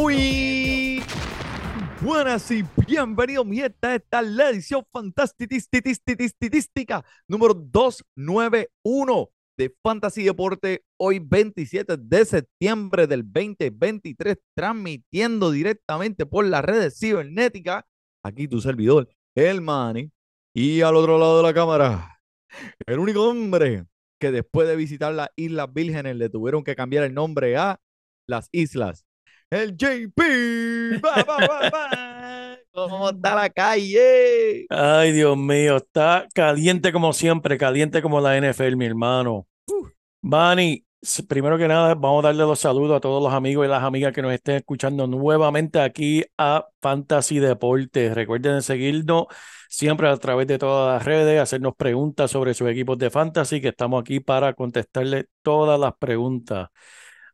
Muy buenas y bienvenidos, mi gente. Esta es la edición fantástica número 291 de Fantasy Deporte. Hoy, 27 de septiembre del 2023, transmitiendo directamente por las redes cibernéticas. Aquí tu servidor, el Manny. Y al otro lado de la cámara, el único hombre que después de visitar las Islas Vírgenes le tuvieron que cambiar el nombre a las Islas el JP. Va, va, va, va. ¿Cómo está la calle? Ay, Dios mío, está caliente como siempre, caliente como la NFL, mi hermano. Bani, s- primero que nada, vamos a darle los saludos a todos los amigos y las amigas que nos estén escuchando nuevamente aquí a Fantasy Deportes. Recuerden seguirnos siempre a través de todas las redes, hacernos preguntas sobre sus equipos de fantasy, que estamos aquí para contestarle todas las preguntas.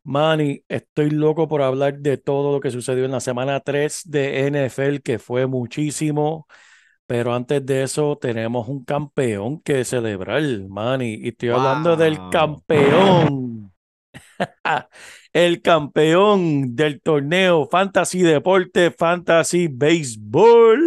Manny, estoy loco por hablar de todo lo que sucedió en la semana 3 de NFL, que fue muchísimo, pero antes de eso tenemos un campeón que celebrar, Manny, y estoy hablando del campeón, el campeón del torneo Fantasy Deporte, Fantasy Baseball.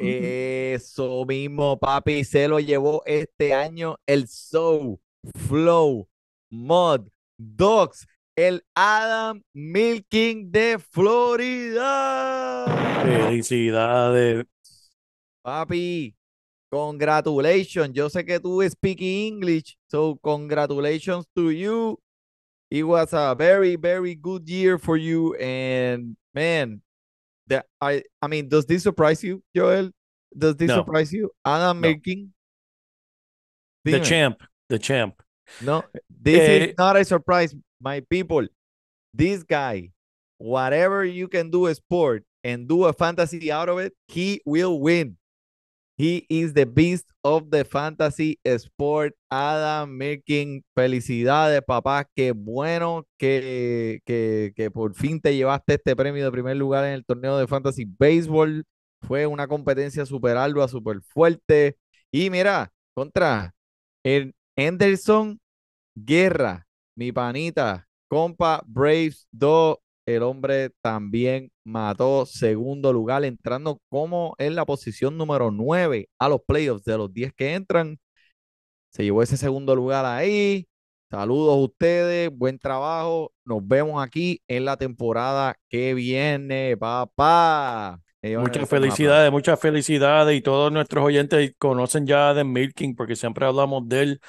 Eso mismo, papi, se lo llevó este año el Soul, Flow, Mod, Dogs, el Adam Milking de Florida. Felicidades. Papi, congratulations. Yo sé que tú speak English, so congratulations to you. It was a very, very good year for you. And man, the, I, I mean, does this surprise you, Joel? Does this No. surprise you? Adam No. Milking? The champ, the champ. No, this Eh, is not a surprise, my people. This guy, whatever you can do a sport and do a fantasy out of it, he will win. He is the beast of the fantasy sport. Adam Milking, felicidades, papá. Qué bueno que, que, que por fin te llevaste este premio de primer lugar en el torneo de fantasy baseball. Fue una competencia súper ardua, súper fuerte. Y mira, contra el Anderson Guerra, mi panita, compa Braves 2, el hombre también mató segundo lugar, entrando como en la posición número 9 a los playoffs de los 10 que entran. Se llevó ese segundo lugar ahí. Saludos a ustedes, buen trabajo. Nos vemos aquí en la temporada que viene, papá. Muchas felicidades, muchas felicidades y todos nuestros oyentes conocen ya de Milking porque siempre hablamos de él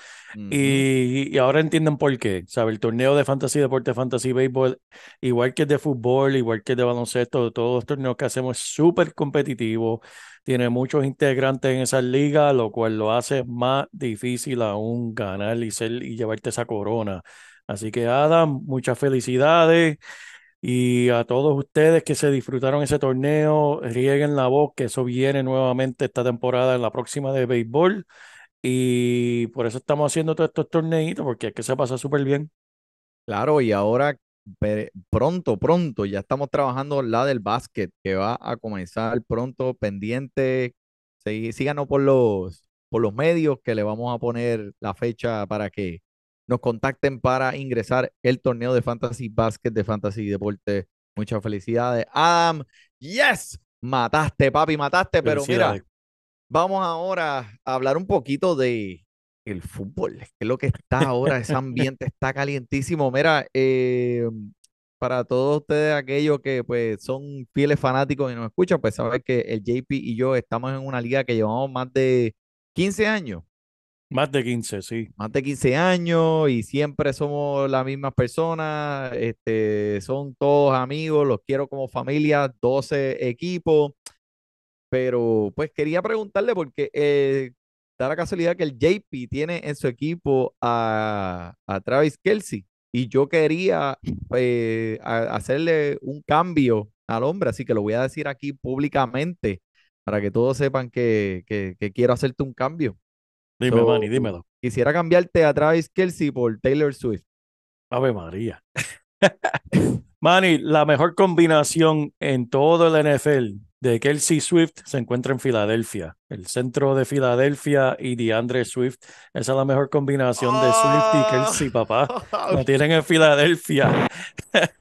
y, y ahora entienden por qué, ¿sabe? El torneo de fantasy, deporte, fantasy, béisbol, igual que el de fútbol, igual que el de baloncesto, todos los torneos que hacemos es súper competitivo, tiene muchos integrantes en esa liga, lo cual lo hace más difícil aún ganar y, ser, y llevarte esa corona. Así que Adam, muchas felicidades. Y a todos ustedes que se disfrutaron ese torneo, rieguen la voz que eso viene nuevamente esta temporada en la próxima de béisbol. Y por eso estamos haciendo todos estos torneitos, porque es que se pasa súper bien. Claro, y ahora pronto, pronto, ya estamos trabajando la del básquet, que va a comenzar pronto, pendiente. Sí, síganos por los, por los medios que le vamos a poner la fecha para que nos contacten para ingresar el torneo de Fantasy Basket de Fantasy Deporte. Muchas felicidades. Adam, yes, mataste, papi, mataste, pero mira, vamos ahora a hablar un poquito de el fútbol, que es lo que está ahora, ese ambiente está calientísimo. Mira, eh, para todos ustedes, aquellos que pues son fieles fanáticos y nos escuchan, pues saben que el JP y yo estamos en una liga que llevamos más de 15 años, Más de 15, sí. más de 15 años y siempre somos las mismas personas, este, son todos amigos, los quiero como familia, 12 equipos, pero pues quería preguntarle porque eh, da la casualidad que el JP tiene en su equipo a, a Travis Kelsey y yo quería eh, hacerle un cambio al hombre, así que lo voy a decir aquí públicamente para que todos sepan que, que, que quiero hacerte un cambio. Dime, So, Manny, dímelo. Quisiera cambiarte a Travis Kelsey por Taylor Swift. Ave María. Manny, la mejor combinación en todo el NFL de Kelsey Swift se encuentra en Filadelfia. El centro de Filadelfia y DeAndre Swift. Esa es la mejor combinación de Swift y Kelsey, papá. La tienen en Filadelfia.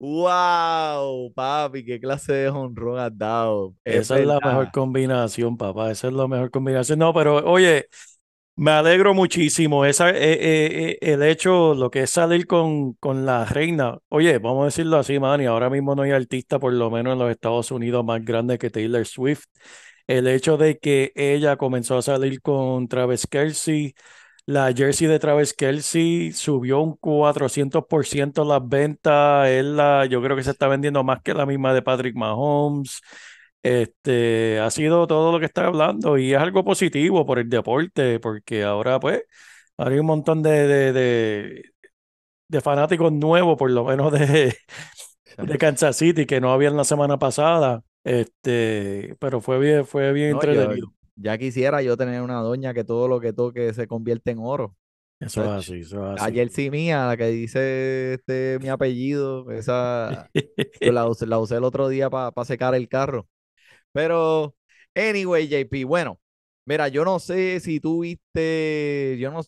¡Wow! Papi, qué clase de honrón has dado. Es Esa es la mejor combinación, papá. Esa es la mejor combinación. No, pero oye, me alegro muchísimo. Esa, eh, eh, eh, el hecho, lo que es salir con, con la reina. Oye, vamos a decirlo así, Manny. Ahora mismo no hay artista, por lo menos en los Estados Unidos, más grande que Taylor Swift. El hecho de que ella comenzó a salir con Travis Kelce, la jersey de Travis Kelce subió un 400% las ventas. Él la, yo creo que se está vendiendo más que la misma de Patrick Mahomes. Este, ha sido todo lo que está hablando y es algo positivo por el deporte, porque ahora pues hay un montón de, de, de, de fanáticos nuevos, por lo menos de, de Kansas City, que no habían la semana pasada. Este, pero fue bien, fue bien No, entretenido. Ya quisiera yo tener una doña que todo lo que toque se convierte en oro. Eso es así, eso es así. jersey mía, la que dice este mi apellido, esa yo la usé, la usé el otro día para secar el carro. Pero, anyway, JP, bueno, mira, yo no sé si tú viste, yo no,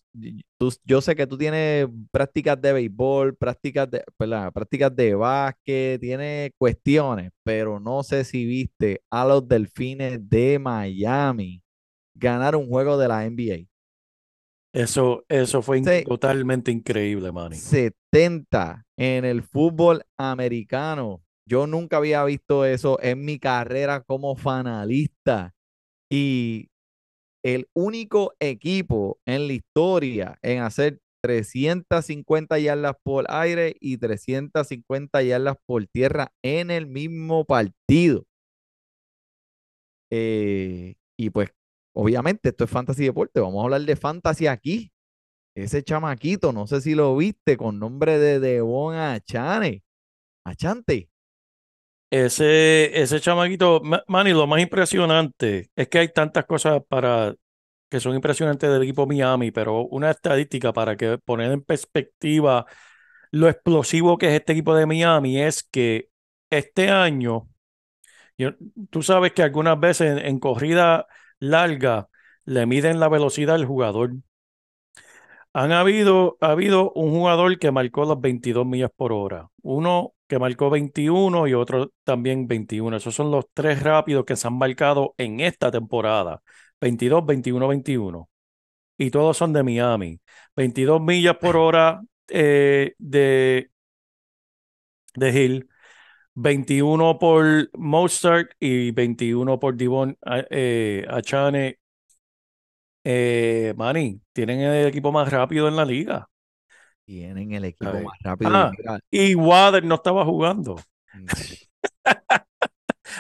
tú- yo sé que tú tienes prácticas de béisbol, prácticas de, perdón, prácticas de básquet, tienes cuestiones, pero no sé si viste a los Delfines de Miami ganar un juego de la NBA. Eso, eso fue Sí. totalmente increíble, Manny. 70 en el fútbol americano. Yo nunca había visto eso en mi carrera como fanalista. Y el único equipo en la historia en hacer 350 yardas por aire y 350 yardas por tierra en el mismo partido. Eh, y pues, obviamente, esto es fantasy deporte. Vamos a hablar de fantasy aquí. Ese chamaquito, no sé si lo viste, con nombre de Devon Achane. Achante. Ese, ese chamaquito, Ma- Manny, lo más impresionante es que hay tantas cosas para que son impresionantes del equipo Miami, pero una estadística para que poner en perspectiva lo explosivo que es este equipo de Miami es que este año, yo- tú sabes que algunas veces en, en corrida larga le miden la velocidad al jugador. Han habido, ha habido un jugador que marcó las 22 millas por hora, uno que marcó 21 y otro también 21. Esos son los tres rápidos que se han marcado en esta temporada. 22, 21, 21. Y todos son de Miami. 22 millas por hora eh, de, de Hill, 21 por Mostert y 21 por Divon eh, Achane. Eh, Manny, tienen el equipo más rápido en la liga. Tienen el equipo más rápido. y Ah, y Wader no estaba jugando.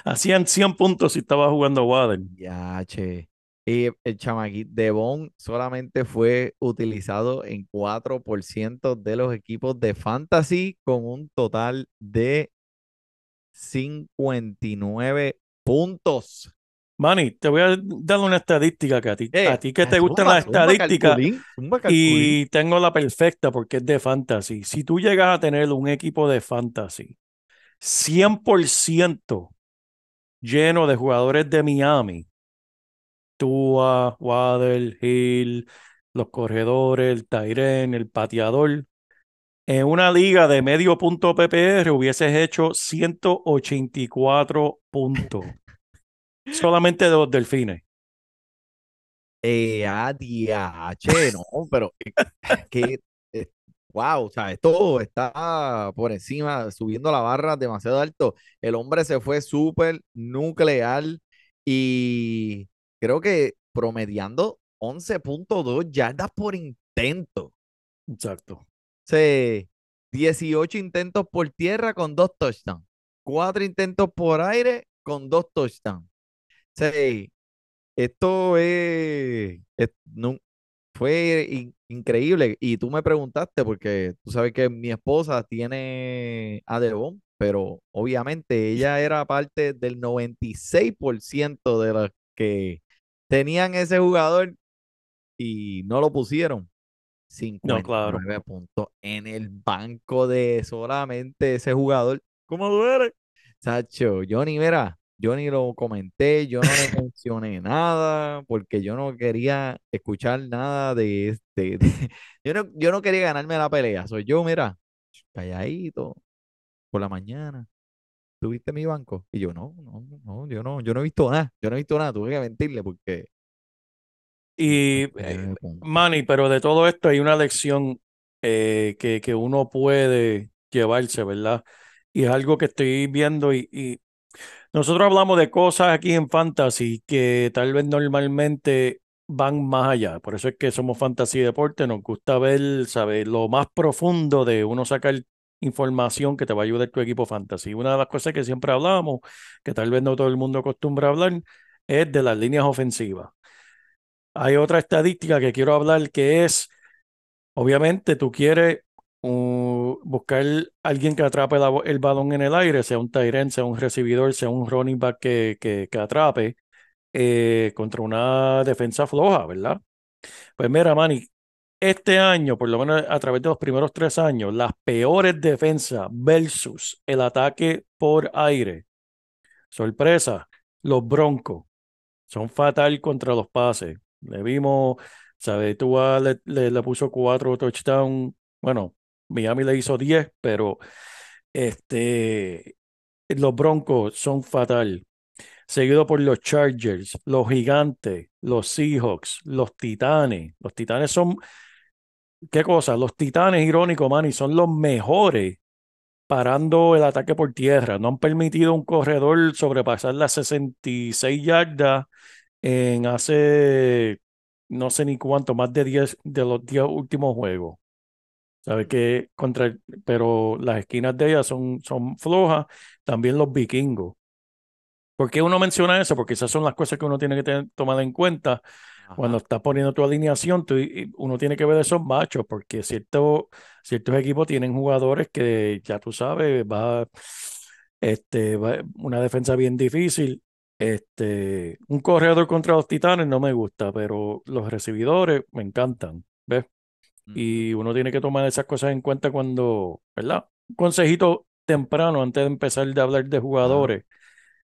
Hacían 100 puntos si estaba jugando Wader. ya, che. Y el chamaquito Devon solamente fue utilizado en 4% de los equipos de fantasy con un total de 59 puntos. Manny, te voy a dar una estadística que a ti, Eh, a ti que ah, te gustan las estadísticas y tengo la perfecta porque es de fantasy. Si tú llegas a tener un equipo de fantasy 100% lleno de jugadores de Miami, Tua, Waddle, Hill, los corredores, el Tyren, el pateador, en una liga de medio punto PPR hubieses hecho 184 puntos. Solamente de los delfines. Eh, a DH, no, pero eh, que, eh, wow, o sea, esto está por encima, subiendo la barra demasiado alto. El hombre se fue súper nuclear y creo que promediando 11.2 yardas por intento. Exacto. Sí, 18 intentos por tierra con dos touchdowns. Cuatro intentos por aire con dos touchdowns. Sí, esto es, es- no- fue in- increíble. Y tú me preguntaste, porque tú sabes que mi esposa tiene a Devon, pero obviamente ella era parte del 96% de los que tenían ese jugador y no lo pusieron. No, claro. 59 puntos en el banco de solamente ese jugador. ¿Cómo duele? Sacho, ni, mira, yo ni lo comenté, yo no le mencioné nada, porque yo no quería escuchar nada de este. de- yo, no, yo no quería ganarme la pelea. Soy yo, mira, calladito, por la mañana. ¿Tuviste mi banco? Y yo, no, no, no, yo no, yo no he visto nada, yo no he visto nada, tuve que mentirle porque Y, eh, 59 puntos. Manny, pero de todo esto hay una lección eh, que, que uno puede llevarse, ¿verdad? Y es algo que estoy viendo y, y nosotros hablamos de cosas aquí en Fantasy que tal vez normalmente van más allá. Por eso es que somos Fantasy Deporte, nos gusta ver, ¿sabes? Lo más profundo de uno sacar información que te va a ayudar tu equipo Fantasy. Una de las cosas que siempre hablamos, que tal vez no todo el mundo acostumbra hablar, es de las líneas ofensivas. Hay otra estadística que quiero hablar que es, obviamente, tú quieres buscar alguien que atrape el balón en el aire, sea un end, sea un recibidor, sea un running back que, que, atrape eh, contra una defensa floja, ¿verdad? Pues mira, Manny, este año, por lo menos a través de los primeros tres años, las peores defensas versus el ataque por aire. Sorpresa, los Broncos son fatal contra los pases. Le vimos, ¿sabes? Tua le, le, le puso cuatro touchdowns. Bueno, Miami le hizo diez, pero este, los Broncos son fatal. Seguido por los Chargers, los Gigantes, los Seahawks, los Titanes. Los Titanes son, ¿qué cosa? Los Titanes, irónico, Manny, son los mejores parando el ataque por tierra. No han permitido un corredor sobrepasar las 66 yardas en hace no sé ni cuánto, más de 10 de los 10 últimos juegos. ¿Sabe que contra el- pero las esquinas de ellas son, son flojas, también los vikingos. ¿Por qué uno menciona eso? Porque esas son las cosas que uno tiene que tener- tomar en cuenta cuando estás poniendo tu alineación, tú- uno tiene que ver esos machos, porque cierto, ciertos equipos tienen jugadores que ya tú sabes, va, este, va- una defensa bien difícil. Este, un corredor contra los Titanes no me gusta, pero los recibidores me encantan. Y uno tiene que tomar esas cosas en cuenta cuando, ¿verdad? Un consejito temprano antes de empezar de hablar de jugadores.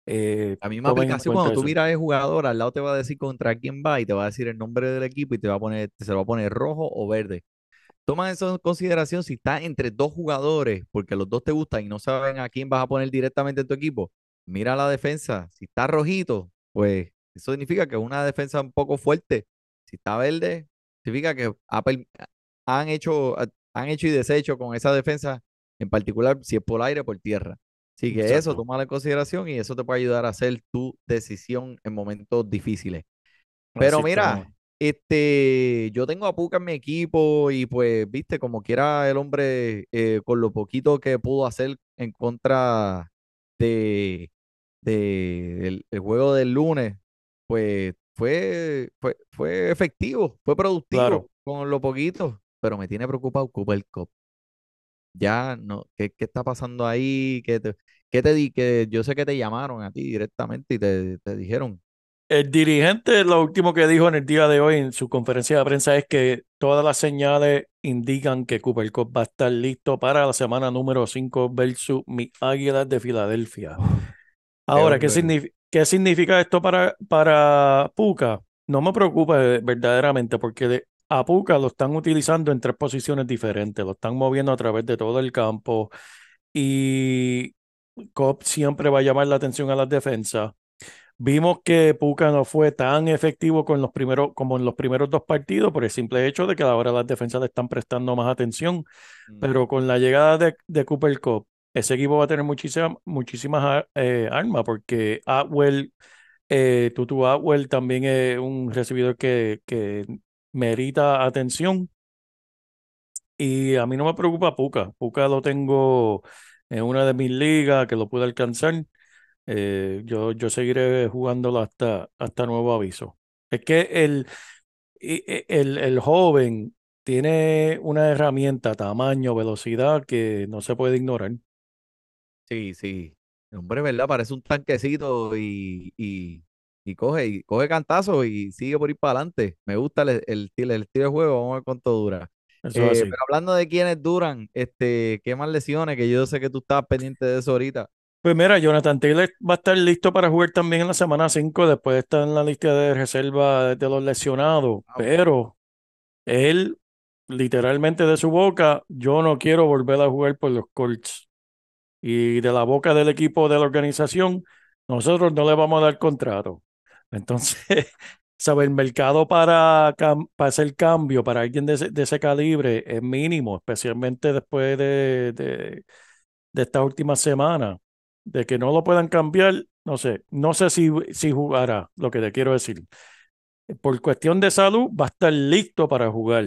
eh, La misma aplicación, cuando tú eso. miras el jugador, al lado te va a decir contra quién va y te va a decir el nombre del equipo y te va a poner, se lo va a poner rojo o verde. Toma eso en consideración si está entre dos jugadores, porque los dos te gustan y no saben a quién vas a poner directamente en tu equipo. Mira la defensa. Si está rojito, pues eso significa que es una defensa un poco fuerte. Si está verde, significa que ha han hecho, han hecho y deshecho con esa defensa, en particular si es por aire o por tierra. Así que eso, Exacto. toma en consideración y eso te puede ayudar a hacer tu decisión en momentos difíciles. Así Pero mira, estamos. este, yo tengo a Puka en mi equipo y pues, viste, como quiera el hombre, eh, con lo poquito que pudo hacer en contra de, de el, el juego del lunes, pues fue, fue, fue efectivo, fue productivo Claro. con lo poquito, pero me tiene preocupado Cooper Cup. Ya no, ¿qué, qué está pasando ahí? ¿Qué te, qué te di? Que yo sé que te llamaron a ti directamente y te, te dijeron. El dirigente lo último que dijo en el día de hoy en su conferencia de prensa es que todas las señales indican que Cooper Cup va a estar listo para la semana número 5 versus mis Águilas de Filadelfia. Ahora, ¿qué, qué significa esto para, para Puka? No me preocupa eh, verdaderamente porque de- a Puka lo están utilizando en tres posiciones diferentes, lo están moviendo a través de todo el campo y Cobb siempre va a llamar la atención a las defensas. Vimos que Puka no fue tan efectivo con los primeros, como en los primeros dos partidos por el simple hecho de que ahora las defensas le están prestando más atención. Pero con la llegada de, de Cooper Cup, ese equipo va a tener muchísimas, muchísimas ar- eh, armas porque Atwell, eh, Tutu Atwell también es un recibidor que, que merita atención. Y a mí no me preocupa Puka. Puka lo tengo en una de mis ligas que lo pude alcanzar. Eh, yo, yo seguiré jugándolo hasta, hasta nuevo aviso. Es que el, e- el, el joven tiene una herramienta, tamaño, velocidad que no se puede ignorar. Sí, sí. Hombre, ¿verdad? Parece un tanquecito y, y, y coge, y coge cantazo y sigue por ir para adelante. Me gusta el, el, estilo, el estilo de juego, vamos a ver cuánto dura. Eh, pero hablando de quienes duran, este, ¿qué más lesiones? Que yo sé que tú estabas pendiente de eso ahorita. Pues mira, Jonathan Taylor va a estar listo para jugar también en la semana 5, después de estar en la lista de reserva de los lesionados, Ah, pero él, literalmente de su boca, yo no quiero volver a jugar por los Colts. Y de la boca del equipo de la organización, nosotros no le vamos a dar contrato. Entonces, sabe, el mercado para, para hacer cambio para alguien de ese, de ese calibre es mínimo, especialmente después de, de, de esta última semana, de que no lo puedan cambiar, no sé, no sé si, si jugará, lo que te quiero decir. Por cuestión de salud, va a estar listo para jugar.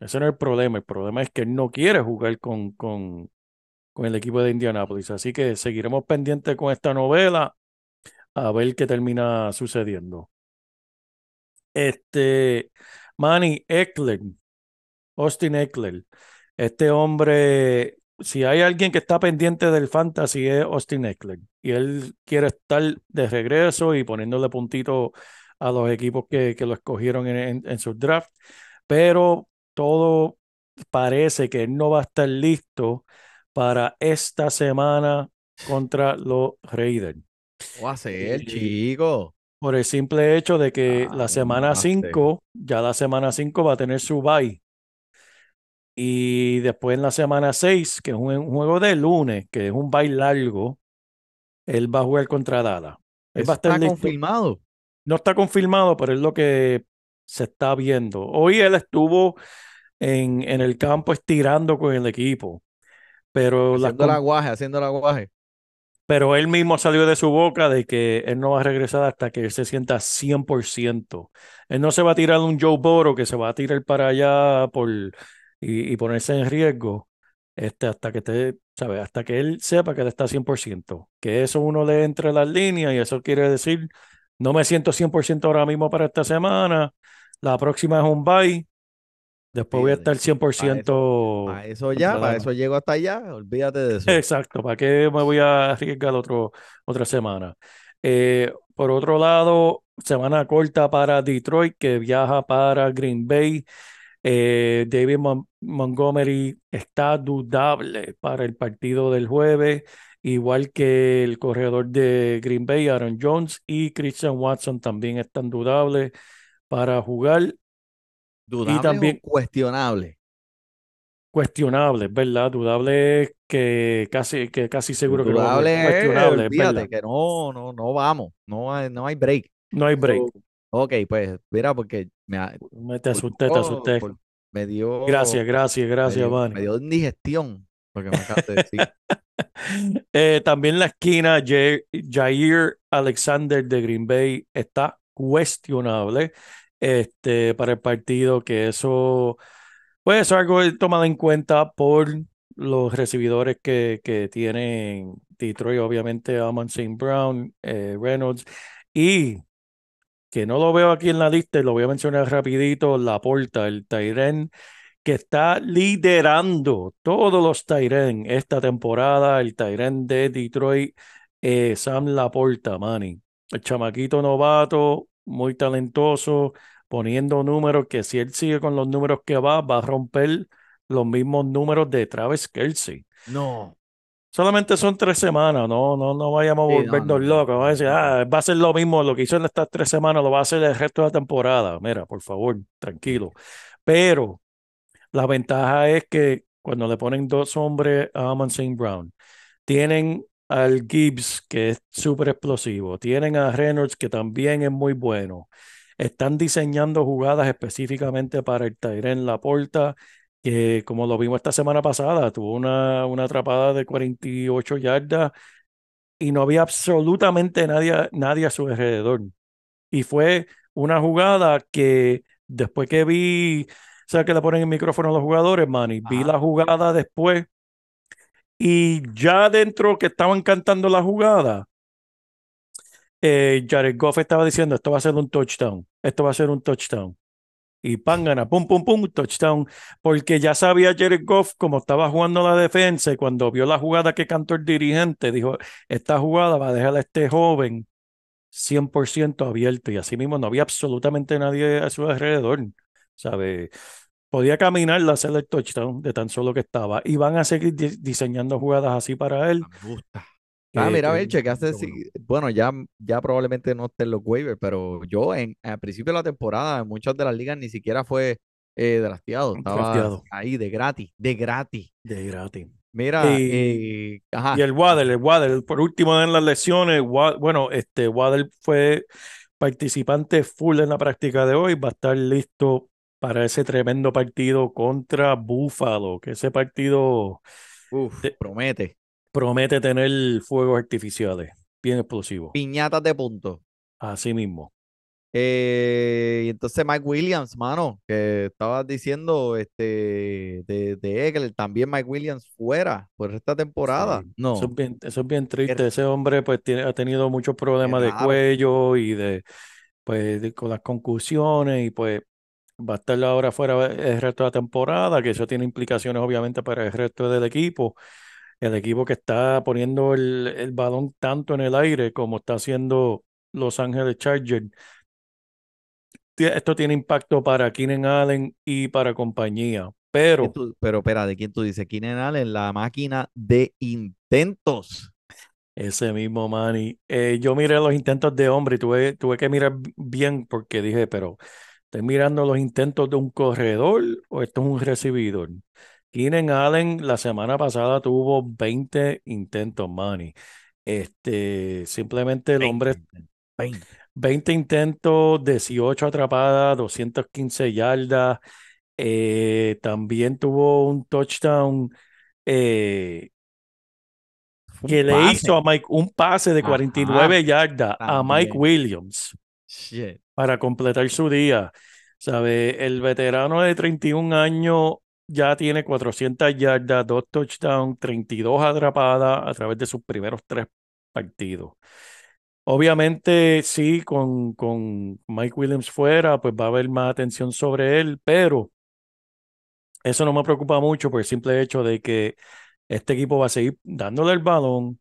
Ese no es el problema. El problema es que no quiere jugar con, con, con el equipo de Indianapolis. Así que seguiremos pendientes con esta novela a ver qué termina sucediendo. Este, Manny Eckler, Austin Eckler, este hombre, si hay alguien que está pendiente del fantasy es Austin Eckler y él quiere estar de regreso y poniéndole puntito a los equipos que, que lo escogieron en, en, sus drafts, pero todo parece que no va a estar listo para esta semana contra los Raiders. ¿Cómo va a ser, Y- chico? Por el simple hecho de que Ah, la semana no sé. 5, ya la semana 5 va a tener su bye. Y después en la semana 6, que es un, un juego de lunes, que es un bye largo, él va a jugar contra Dallas. Él Eso va a estar está listo. confirmado. No está confirmado, pero es lo que se está viendo. Hoy él estuvo en, en el campo estirando con el equipo, pero, Haciendo el con- aguaje, haciendo el aguaje. Pero él mismo salió de su boca de que él no va a regresar hasta que él se sienta 100%. Él no se va a tirar un Joe Burrow que se va a tirar para allá por, y, y ponerse en riesgo este, hasta que te, ¿sabes? Hasta que él sepa que él está 100%. Que eso uno le entre las líneas y eso quiere decir, no me siento 100% ahora mismo para esta semana, la próxima es un bye, después voy a estar 100%. Para eso ya, para eso llego hasta allá. Olvídate de eso. Exacto, ¿para qué me voy a arriesgar otro, otra semana? Eh, por otro lado, semana corta para Detroit, que viaja para Green Bay. Eh, David Mon- Montgomery está dudable para el partido del jueves, igual que el corredor de Green Bay, Aaron Jones, y Christian Watson también están dudables para jugar. Dudable también- o cuestionable. Cuestionables, ¿verdad? Dudable es que casi, que casi seguro que lo va a jugar. Dudable, es, Cuestionable, es olvídate verdad. que no, no, no vamos. No hay, no hay break. No hay break. So, ok, pues, mira, porque me, Me te por asusté, te asusté. por- me dio, Gracias, gracias, me gracias, dio, Manny. me dio indigestión, porque me acabas de decir. Eh, también la esquina, Ja- Jair Alexander de Green Bay está cuestionable este, para el partido, que eso, pues eso es algo tomado en cuenta por los recibidores que, que tienen Detroit, obviamente Amon St. Brown, eh, Reynolds, y que no lo veo aquí en la lista, lo voy a mencionar rapidito, Laporta, el Tyren que está liderando todos los Tyren esta temporada, el Tyren de Detroit, eh, Sam Laporta, Manny. El chamaquito novato, muy talentoso, poniendo números que si él sigue con los números que va, va a romper los mismos números de Travis Kelce. No, Solamente son tres semanas, no, no, no vayamos a Sí, volvernos no, no, locos. Vamos a decir, ah, va a ser lo mismo, lo que hizo en estas tres semanas lo va a hacer el resto de la temporada. Mira, por favor, tranquilo. Pero la ventaja es que cuando le ponen dos hombres a Amon St. Brown, tienen al Gibbs, que es súper explosivo. Tienen a Reynolds, que también es muy bueno. Están diseñando jugadas específicamente para el Tyren Laporta, que como lo vimos esta semana pasada, tuvo una, una atrapada de 48 yardas y no había absolutamente nadie, nadie a su alrededor. Y fue una jugada que después que vi, o sea, que le ponen el micrófono a los jugadores, Manny, vi la jugada después y ya dentro que estaban cantando la jugada, eh, Jared Goff estaba diciendo, esto va a ser un touchdown, esto va a ser un touchdown. Y pan gana, pum, pum, pum, touchdown. Porque ya sabía Jared Goff cómo estaba jugando la defensa y cuando vio la jugada que cantó el dirigente, dijo, esta jugada va a dejar a este joven 100% abierto. Y así mismo no había absolutamente nadie a su alrededor, ¿sabe? Podía caminar, hacer el touchdown de tan solo que estaba. Y van a seguir di- diseñando jugadas así para él. Me gusta. Ah, mira, a que- ver, checaste. bueno. si- Bueno, ya, ya probablemente no esté en los waivers, pero yo en, al principio de la temporada, en muchas de las ligas ni siquiera fue eh, drafteado. Estaba Drafteado. ahí de gratis, de gratis. De gratis. Mira, Y- eh, ajá. Y el Waddle, el Waddle, por último en las lesiones, bueno, este Waddle fue participante full en la práctica de hoy, va a estar listo para ese tremendo partido contra Buffalo, que ese partido Uf, promete. promete tener fuegos artificiales, bien explosivos, Piñatas de puntos. así mismo. Eh, y entonces Mike Williams, mano, que estabas diciendo este de, de Eckler, también Mike Williams fuera por esta temporada. Sí, No, Eso es bien, eso es bien triste. Ese hombre pues tiene, ha tenido muchos problemas de cuello y de pues de- con las concusiones y pues va a estar ahora fuera el resto de la temporada, que eso tiene implicaciones obviamente para el resto del equipo. El equipo que está poniendo el, el balón tanto en el aire como está haciendo Los Ángeles Chargers. Esto tiene impacto para Keenan Allen y para compañía. ¿Quién Pero tú- pero espera, ¿de quién tú dices? Keenan Allen, la máquina de intentos. Ese mismo Manny. Eh, yo miré los intentos de hombre y tuve, tuve que mirar bien porque dije, pero ¿estoy mirando los intentos de un corredor o esto es un recibidor? Keenan Allen la semana pasada tuvo 20 intentos, Manny. Este, simplemente el hombre, 20. 20 intentos, 18 atrapadas, 215 yardas. eh, también tuvo un touchdown eh, un que le pase. hizo a Mike un pase de Ajá, 49 yardas a Mike. Williams Shit. Para completar su día. ¿Sabe? El veterano de 31 años ya tiene 400 yardas, dos touchdowns, 32 atrapadas a través de sus primeros tres partidos. Obviamente, sí, con, con Mike Williams fuera, pues va a haber más atención sobre él, pero eso no me preocupa mucho por el simple hecho de que este equipo va a seguir dándole el balón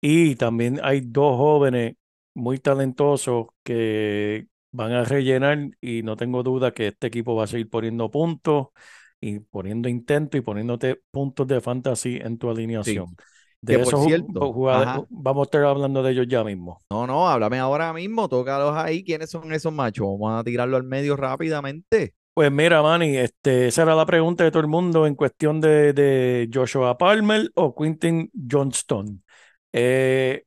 y también hay dos jóvenes muy talentosos que van a rellenar y no tengo duda que este equipo va a seguir poniendo puntos y poniendo intentos y poniéndote puntos de fantasy en tu alineación. De Que por esos cierto, jugadores, vamos a estar hablando de ellos ya mismo. No, no, háblame ahora mismo, tócalos ahí. ¿Quiénes son esos machos? Vamos a tirarlo al medio rápidamente. Pues mira, Manny, este, esa era la pregunta de todo el mundo en cuestión de, de Joshua Palmer o Quintin Johnston. Eh,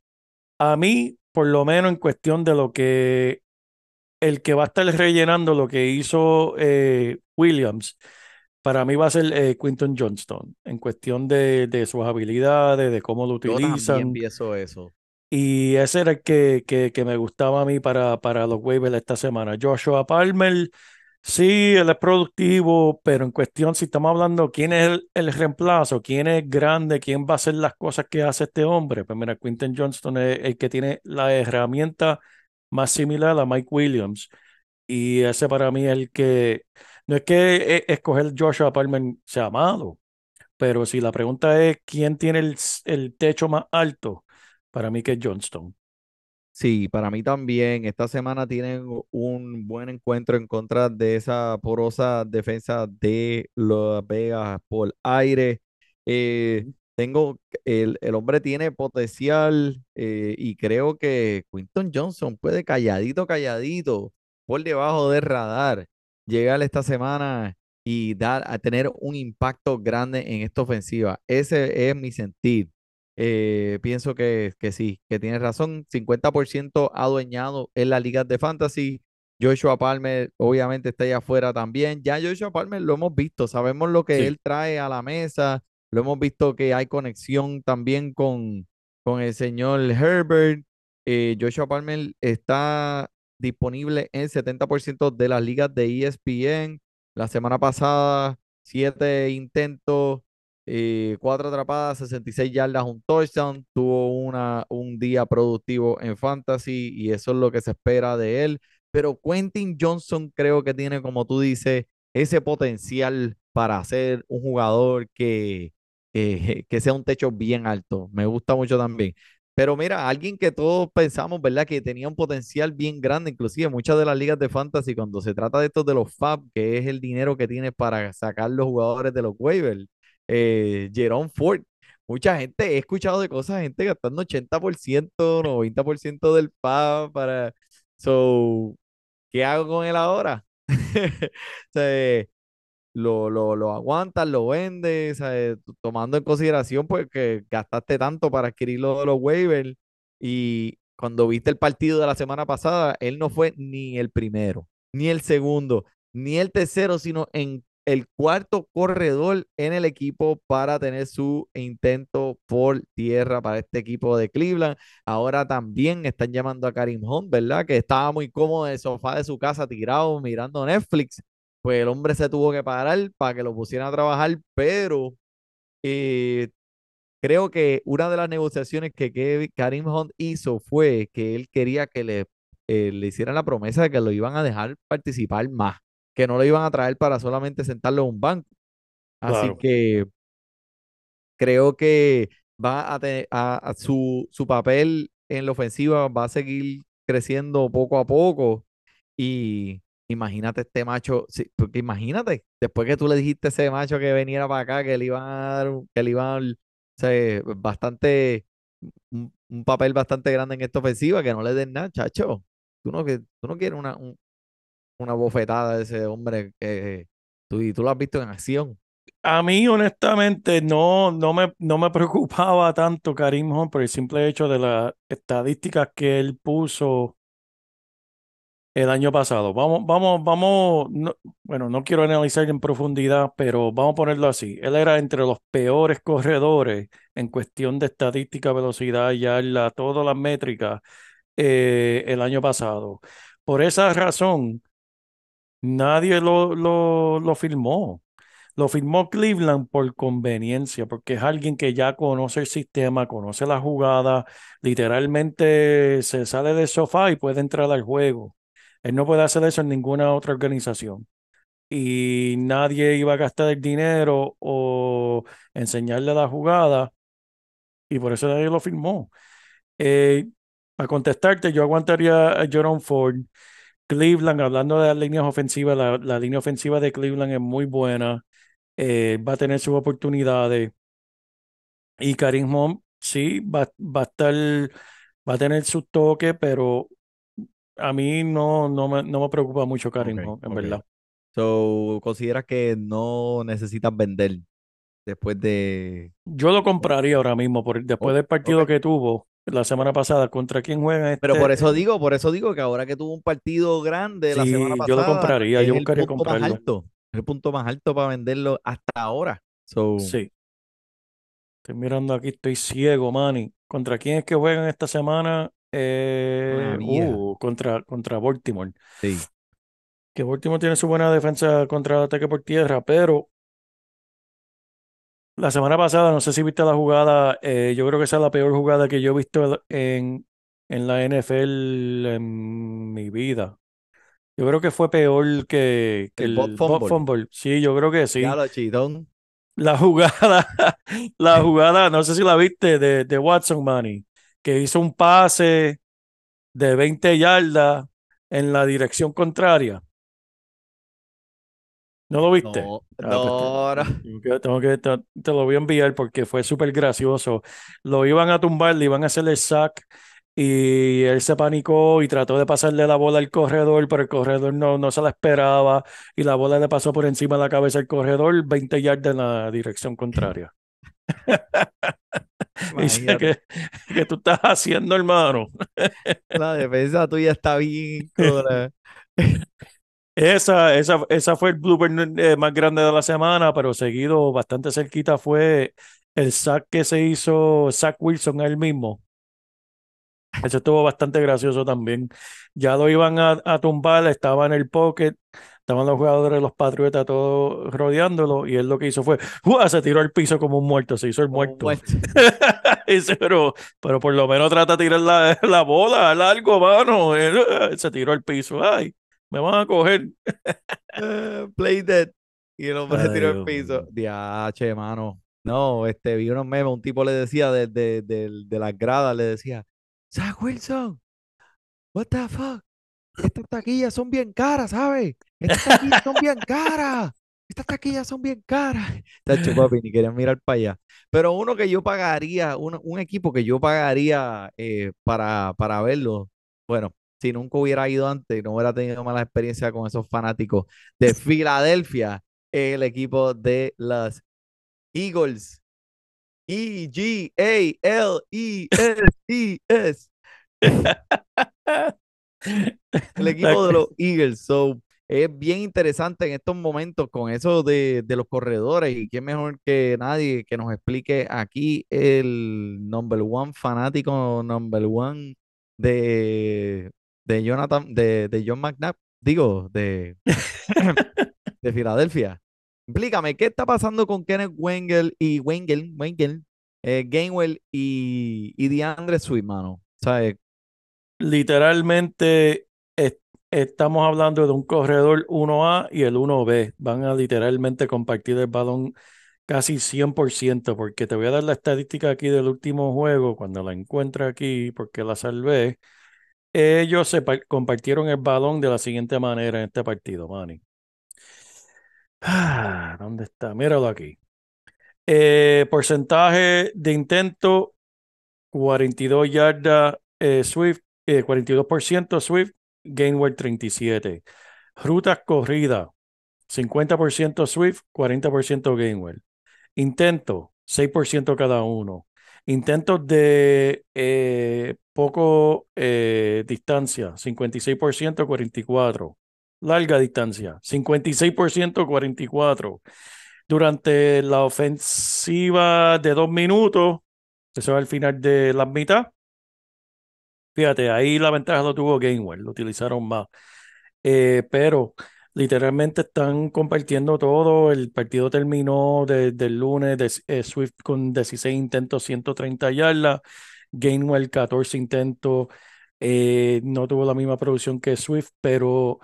a mí, por lo menos en cuestión de lo que el que va a estar rellenando lo que hizo eh, Williams, para mí va a ser eh, Quinton Johnston, en cuestión de, de sus habilidades, de cómo lo Yo también utilizan. pienso eso. Y ese era el que, que, que me gustaba a mí para, para los waivers esta semana. Joshua Palmer, sí, él es productivo, pero en cuestión, si estamos hablando quién es el, el reemplazo, quién es grande, quién va a hacer las cosas que hace este hombre, pues mira, Quinton Johnston es el que tiene la herramienta más similar a Mike Williams. Y ese para mí es el que, no es que eh, escoger Joshua Palmer sea malo, pero si la pregunta es quién tiene el, el techo más alto, para mí que es Johnston. Sí, para mí también. Esta semana tienen un buen encuentro en contra de esa porosa defensa de Las Vegas por aire. Eh, tengo, el, el hombre tiene potencial eh, y creo que Quinton Johnson puede calladito, calladito, por debajo del radar, llegar esta semana y dar a tener un impacto grande en esta ofensiva. Ese es mi sentir. Eh, pienso que, que sí, que tienes razón. 50% adueñado en las ligas de fantasy. Joshua Palmer obviamente está ahí afuera también. Ya Joshua Palmer lo hemos visto, sabemos lo que Sí. él trae a la mesa. Lo hemos visto que hay conexión también con, con el señor Herbert. Eh, Joshua Palmer está disponible en 70% de las ligas de ESPN. La semana pasada, siete intentos, eh, cuatro atrapadas, 66 yardas, un touchdown. Tuvo una, un día productivo en fantasy y eso es lo que se espera de él. Pero Quentin Johnson creo que tiene, como tú dices, ese potencial para ser un jugador que, que, que sea un techo bien alto. Me gusta mucho también. Pero mira, alguien que todos pensamos, ¿verdad? Que tenía un potencial bien grande, inclusive muchas de las ligas de fantasy, cuando se trata de estos de los FAB, que es el dinero que tienes para sacar los jugadores de los waivers, eh, Jerome Ford. Mucha gente, he escuchado de cosas, gente gastando 80%, 90% del FAB para... So, ¿qué hago con él ahora? O sea, lo, lo, lo aguantas, lo vendes. T- tomando en consideración pues que gastaste tanto para adquirirlo de los waivers y cuando viste el partido de la semana pasada, él no fue ni el primero, ni el segundo, ni el tercero, sino en el cuarto corredor en el equipo para tener su intento por tierra para este equipo de Cleveland. Ahora también están llamando a Karim Hunt, ¿verdad? Que estaba muy cómodo en el sofá de su casa tirado mirando Netflix pues el hombre se tuvo que parar para que lo pusieran a trabajar, pero eh, creo que una de las negociaciones que Karim Hunt hizo fue que él quería que le, eh, le hicieran la promesa de que lo iban a dejar participar más, que no lo iban a traer para solamente sentarlo en un banco. Así Claro. que creo que va a, tener a, a su, su papel en la ofensiva va a seguir creciendo poco a poco y imagínate este macho, porque imagínate, después que tú le dijiste a ese macho que veniera para acá, que le iban a dar, que le iban a o sea, bastante, un, un papel bastante grande en esta ofensiva, que no le den nada, chacho. Tú no, que, tú no quieres una, un- una bofetada de ese hombre que tú, y tú lo has visto en acción. A mí, honestamente, no, no me, no me preocupaba tanto Karim Hunt por el simple hecho de las estadísticas que él puso el año pasado. Vamos, vamos, vamos, no- bueno, no quiero analizar en profundidad, pero vamos a ponerlo así. Él era entre los peores corredores en cuestión de estadística, velocidad, yarda, todas las métricas eh, el año pasado. Por esa razón, nadie lo, lo, lo firmó. Lo firmó Cleveland por conveniencia, porque es alguien que ya conoce el sistema, conoce la jugada, literalmente se sale del sofá y puede entrar al juego. Él no puede hacer eso en ninguna otra organización. Y nadie iba a gastar el dinero o enseñarle la jugada, y por eso nadie lo firmó. Eh, para contestarte, yo aguantaría a Jerome Ford. Cleveland, hablando de las líneas ofensivas, la, línea ofensiva de Cleveland es muy buena eh, va a tener sus oportunidades. Y Karim Hunt, sí, va, va a estar, va a tener sus toques, pero a mí no, no me, no me preocupa mucho Karim en verdad. So, ¿consideras que no necesitas vender después de... Yo lo compraría ahora mismo, por, después Oh, del partido que tuvo la semana pasada. ¿Contra quién juega Pero este? por eso digo, por eso digo que ahora que tuvo un partido grande la semana yo lo pasada, compraría, yo buscaría más comprarlo. alto, es el punto más alto para venderlo hasta ahora. So, Sí. Estoy mirando aquí, estoy ciego, Manny. ¿Contra quién es que juegan esta semana? Eh, vieja. uh, contra, contra Baltimore. sí. que Baltimore tiene su buena defensa contra el ataque por tierra, pero la semana pasada, no sé si viste la jugada, eh, yo creo que esa es la peor jugada que yo he visto en, en la NFL en mi vida. Yo creo que fue peor que, que El el, bot bot fumble. Sí, yo creo que sí. La jugada, la jugada, no sé si la viste, de, de Watson Money, que hizo un pase de 20 yardas en la dirección contraria. ¿No lo viste? No, Ah, pues te- no, tengo que, tengo que- te, te lo voy a enviar porque fue súper gracioso. Lo iban a tumbar, le iban a hacer el sack y él se panicó y trató de pasarle la bola al corredor, pero el corredor no, no se la esperaba y la bola le pasó por encima de la cabeza al corredor, 20 yardas en la dirección contraria. Dice que, que tú estás haciendo, hermano. La defensa tuya está bien. Esa, esa, esa fue el blooper eh, más grande de la semana, pero seguido bastante cerquita fue el sack que se hizo Zach Wilson a él mismo. Eso estuvo bastante gracioso también. Ya lo iban a, a tumbar, estaba en el pocket, estaban los jugadores de los Patriotas todos rodeándolo y él lo que hizo fue, ¡Uah! se tiró al piso como un muerto, se hizo el Como muerto. muerto. Dice, pero, pero por lo menos trata de tirar la, la bola al algo, mano. Él, eh, se tiró al piso. Ay, me van a coger. Eh, Play dead. Y el hombre se tiró al piso. Diache, mano. No, este, vi unos memes, un tipo le decía de, de, de- de las gradas, le decía, Zach Wilson, what the fuck? Estas taquillas son bien caras, ¿sabes? Estas taquillas son bien caras. Estas taquillas son bien caras. Tacho, papi, ni querían mirar para allá. Pero uno que yo pagaría, uno- un equipo que yo pagaría eh, para, para verlo, bueno, si nunca hubiera ido antes, no hubiera tenido mala experiencia con esos fanáticos de Filadelfia, el equipo de los Eagles. E E-G-A-L-E-S-E-S. El equipo de los Eagles. So, es bien interesante en estos momentos con eso de, de los corredores. Y qué mejor que nadie que nos explique aquí el number one fanático, number one de, de Jonathan, de, de John McNabb, digo, de, de Filadelfia. Explícame, ¿qué está pasando con Kenneth Wengel y Wengel, Wengel, eh, Gainwell y, y DeAndre Swift, mano? ¿Sabes? Literalmente es- estamos hablando de un corredor 1A y el 1B. Van a literalmente compartir el balón casi 100%, porque te voy a dar la estadística aquí del último juego, cuando la encuentre aquí, porque la salvé. Ellos se par- compartieron el balón de la siguiente manera en este partido, Manny. Ah, ¿dónde está? Míralo aquí. Eh, porcentaje de intento, 42 yardas eh, Swift, eh, 42% Swift, Gainwell 37. Rutas corridas, 50% Swift, 40% Gainwell. Intento, 6% cada uno. Intentos de eh, poco eh, distancia, 56%, 44. Larga distancia, 56%, 44. Durante la ofensiva de dos minutos, eso es al final de la mitad. Fíjate, ahí la ventaja lo tuvo Gainwell, lo utilizaron más. Eh, pero literalmente están compartiendo todo. El partido terminó desde el lunes, de, eh, Swift con 16 intentos, 130 yardas. Gainwell 14 intentos. eh, no tuvo la misma producción que Swift, pero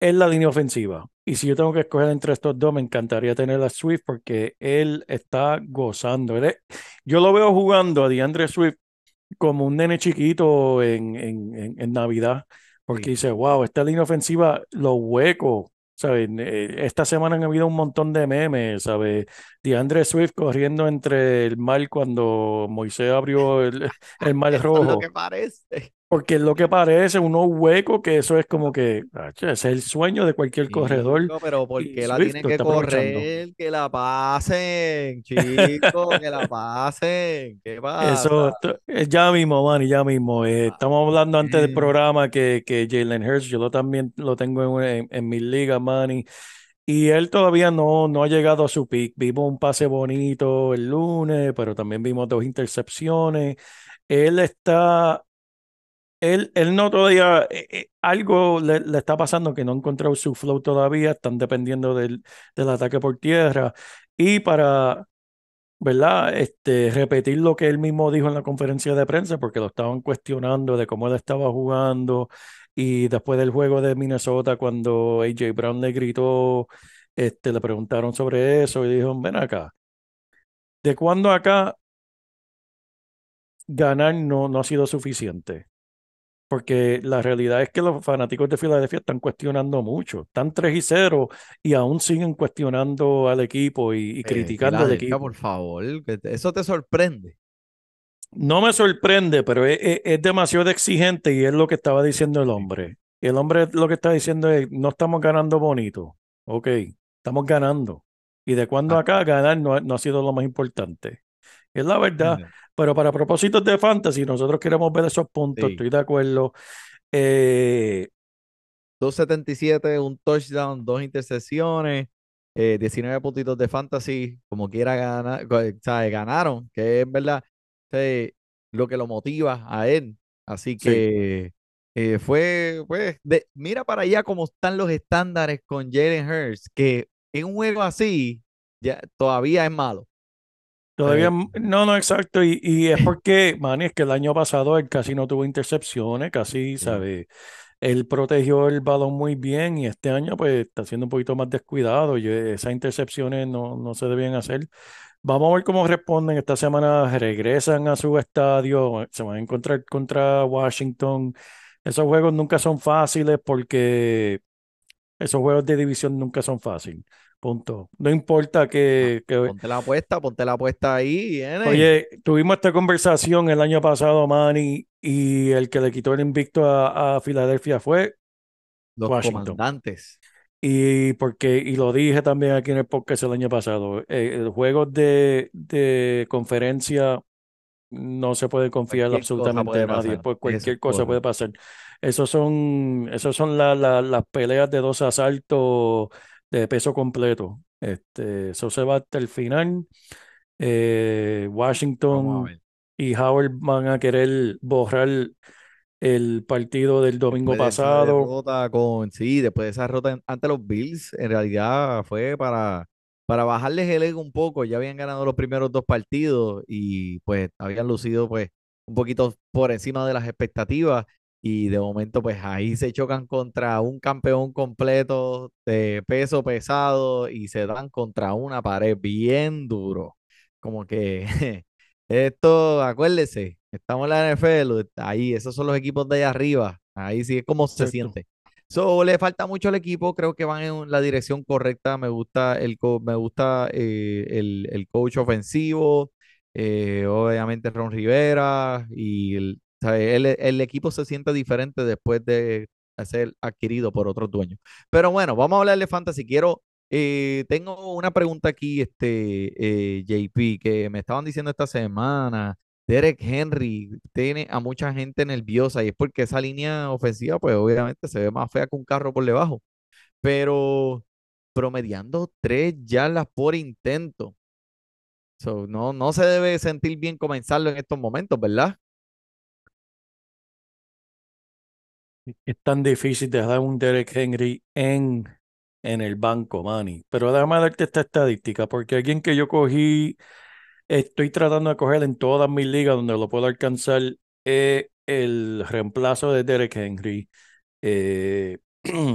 es la línea ofensiva. Y si yo tengo que escoger entre estos dos, me encantaría tener a Swift porque él está gozando. Él yo lo veo jugando a DeAndre Swift como un nene chiquito en, en, en, Navidad, porque Sí. dice, wow, esta línea ofensiva, los huecos, ¿sabes? Eh, Esta semana han habido un montón de memes, ¿sabes? DeAndre Swift corriendo entre el mar cuando Moisés abrió el, el Eso es lo rojo. que parece. Porque es lo que parece, unos huecos que eso es como que, acho, es el sueño de cualquier corredor. Chico, pero porque la tienen que correr, que la pasen, chicos, que la pasen. ¿Qué pasa? Eso, eh, ya mismo, Manny, ya mismo. Eh, estamos hablando antes del bien. programa que, que Jalen Hurts, yo lo también lo tengo en, en, en mi liga, Manny, y él todavía no, no ha llegado a su pick. Vimos un pase bonito el lunes, pero también vimos dos intercepciones. Él está, él, él no todavía, eh, eh, algo le, está pasando que no ha encontrado su flow todavía, están dependiendo del, del ataque por tierra. Y para ¿verdad? Este, repetir lo que él mismo dijo en la conferencia de prensa, porque lo estaban cuestionando de cómo él estaba jugando. Y después del juego de Minnesota, cuando AJ Brown le gritó, este, le preguntaron sobre eso y dijo, ven acá, ¿de cuándo acá ganar no, no ha sido suficiente? Porque la realidad es que los fanáticos de Filadelfia están cuestionando mucho. Están 3 y 0 y aún siguen cuestionando al equipo y, y Eh, criticando al equipo. por favor, eso te sorprende. No me sorprende, pero es, es- es demasiado exigente y es lo que estaba diciendo el hombre. El hombre lo que está diciendo es, no estamos ganando bonito. Ok, estamos ganando. Y de cuando Ah. acá ganar no, no ha sido lo más importante. Es la verdad. Pero para propósitos de fantasy, nosotros queremos ver esos puntos, Sí. estoy de acuerdo. Eh, 277, un touchdown, dos intercepciones, eh, 19 puntitos de fantasy, como quiera ganar, co- ¿sabes? Ganaron, que es verdad ¿sabes? lo que lo motiva a él. Así Sí. que eh, fue, pues, de, mira para allá cómo están los estándares con Jalen Hurts, que en un juego así ya todavía es malo. Todavía, Eh, no, no, exacto. Y, y es porque, man, es que el año pasado él casi no tuvo intercepciones, casi, Sí. ¿sabe? Él protegió el balón muy bien y este año pues está siendo un poquito más descuidado. Yo- esas intercepciones no, no se debían hacer. Vamos a ver cómo responden. Esta semana regresan a su estadio, se van a encontrar contra Washington. Esos juegos nunca son fáciles porque esos juegos de división nunca son fáciles. Punto. No importa que, que Ponte la apuesta, ponte la apuesta ahí, viene. Oye, tuvimos esta conversación el año pasado, Manny, y el que le quitó el invicto a, a Filadelfia fue, los Washington. comandantes. y porque, y lo dije también aquí en el podcast el año pasado, eh, los juegos de, de conferencia no se puede confiar Cualquier absolutamente puede en nadie, pues cualquier cosa puede correcto. pasar. Esos son, esos son la- la- las peleas de dos asaltos de peso completo. Este, eso se va hasta el final. Eh, Washington y Howard van a querer borrar el partido del domingo Después pasado. con, sí, después de esa derrota ante los Bills, en realidad fue para, para bajarles el ego un poco. Ya habían ganado los primeros dos partidos y pues habían lucido pues un poquito por encima de las expectativas y de momento pues ahí se chocan contra un campeón completo de peso pesado y se dan contra una pared bien duro. Como que esto, acuérdese, estamos en la NFL, ahí, esos son los equipos de allá arriba, ahí sí es como se siente. So, le falta mucho al equipo, creo que van en la dirección correcta, me gusta el, co- me gusta eh, el, el coach ofensivo, eh, obviamente Ron Rivera, y el, el equipo se siente diferente después de ser adquirido por otros dueños. Pero bueno, vamos a hablar de fantasy, quiero... Eh, tengo una pregunta aquí, este, eh, JP, que me estaban diciendo esta semana. Derek Henry tiene a mucha gente nerviosa y es porque esa línea ofensiva, pues obviamente se ve más fea que un carro por debajo, pero promediando tres yardas por intento. So, no, no se debe sentir bien comenzarlo en estos momentos, ¿verdad? Es tan difícil dejar un Derek Henry en, en el banco, Manny. Pero déjame darte esta estadística, porque alguien que yo cogí, estoy tratando de coger en todas mis ligas donde lo puedo alcanzar, es el reemplazo de Derek Henry. Eh,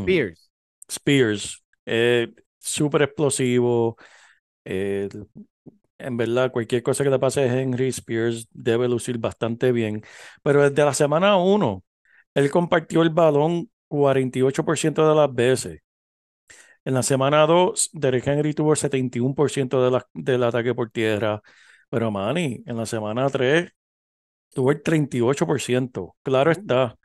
Pierce. Spears, eh, súper explosivo. eh, en verdad, cualquier cosa que le pase a Henry Spears debe lucir bastante bien. Pero desde la semana 1, él compartió el balón 48% de las veces. En la semana 2, Derek Henry tuvo el 71% de la- del ataque por tierra. Pero Manny, en la semana 3, tuvo el 38%. Claro está,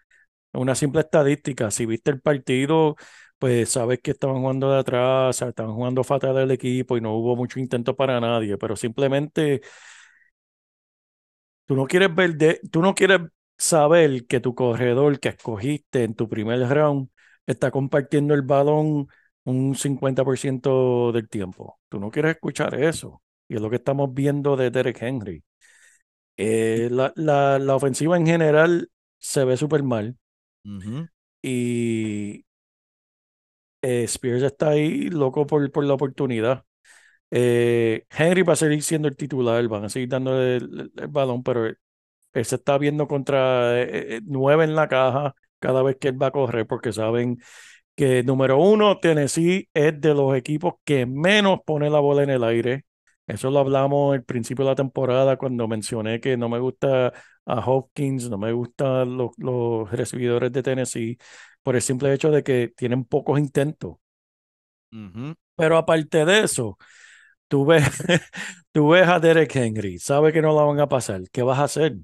una simple estadística. Si viste el partido, pues sabes que estaban jugando de atrás, estaban jugando fatal el equipo y no hubo mucho intento para nadie, pero simplemente tú no quieres ver de, tú no quieres saber que tu corredor que escogiste en tu primer round está compartiendo el balón un 50% del tiempo. Tú no quieres escuchar eso. Y es lo que estamos viendo de Derek Henry. Eh, la, la, la ofensiva en general se ve súper mal y eh, Spears está ahí loco por, por la oportunidad. Eh, Henry va a seguir siendo el titular, van a seguir dándole el, el- el balón, pero él, se está viendo contra eh, eh, nueve en la caja cada vez que él va a correr, porque saben que número uno, Tennessee es de los equipos que menos pone la bola en el aire. Eso lo hablamos al principio de la temporada cuando mencioné que no me gusta a Hopkins, no me gustan los, los recibidores de Tennessee, por el simple hecho de que tienen pocos intentos. Pero aparte de eso, tú ves, tú ves a Derek Henry, sabe que no la van a pasar. ¿Qué vas a hacer?